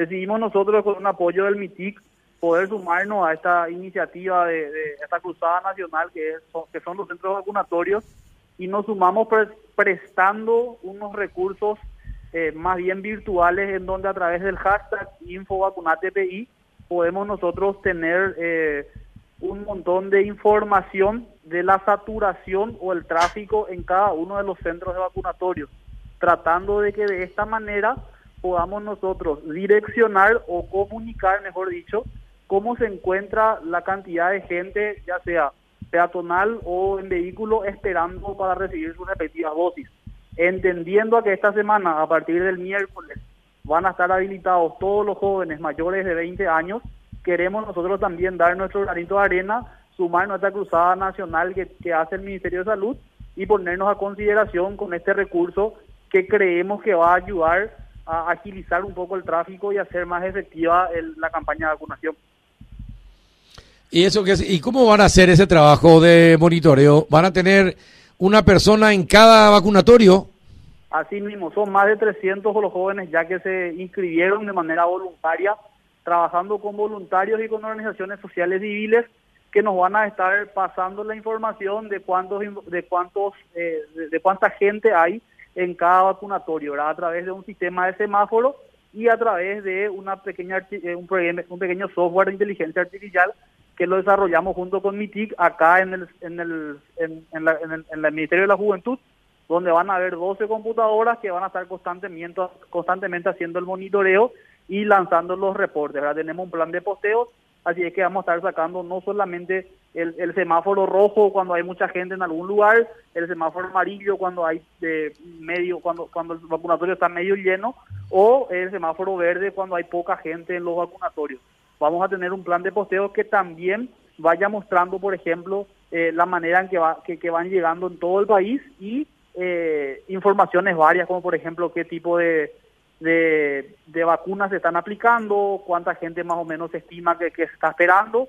decidimos nosotros con un apoyo del MITIC poder sumarnos a esta iniciativa de, esta cruzada nacional que, son los centros vacunatorios y nos sumamos prestando unos recursos eh, más bien virtuales en donde a través del hashtag InfoVacunatePI podemos nosotros tener eh, un montón de información de la saturación o el tráfico en cada uno de los centros de vacunatorios, tratando de que de esta manera podamos nosotros direccionar o comunicar, mejor dicho, cómo se encuentra la cantidad de gente, ya sea peatonal o en vehículo, esperando para recibir sus respectivas dosis. Entendiendo a que esta semana, a partir del miércoles, van a estar habilitados todos los jóvenes mayores de 20 años, queremos nosotros también dar nuestro granito de arena, sumar nuestra cruzada nacional que, hace el Ministerio de Salud y ponernos a consideración con este recurso que creemos que va a ayudar a agilizar un poco el tráfico y hacer más efectiva la campaña de vacunación. ¿Y eso qué ¿Y cómo van a hacer ese trabajo de monitoreo? ¿Van a tener una persona en cada vacunatorio? Así mismo, son más de 300 los jóvenes ya que se inscribieron de manera voluntaria, trabajando con voluntarios y con organizaciones sociales civiles que nos van a estar pasando la información de cuántos de cuántos eh, de, cuánta gente hay en cada vacunatorio, a través de un sistema de semáforo y a través de una pequeña eh, un, un pequeño software de inteligencia artificial que lo desarrollamos junto con MITIC acá en el, en el, en, en, el, Ministerio de la Juventud, donde van a haber 12 computadoras que van a estar constantemente, constantemente haciendo el monitoreo y lanzando los reportes. Tenemos un plan de posteos, así es que vamos a estar sacando no solamente el, el, semáforo rojo cuando hay mucha gente en algún lugar, el semáforo amarillo cuando hay de medio, cuando, cuando el vacunatorio está medio lleno, o el semáforo verde cuando hay poca gente en los vacunatorios. Vamos a tener un plan de posteo que también vaya mostrando, por ejemplo, eh, la manera en que, va, que, van llegando en todo el país y eh, informaciones varias, como por ejemplo qué tipo de, de, vacunas se están aplicando, cuánta gente más o menos se estima que, que se está esperando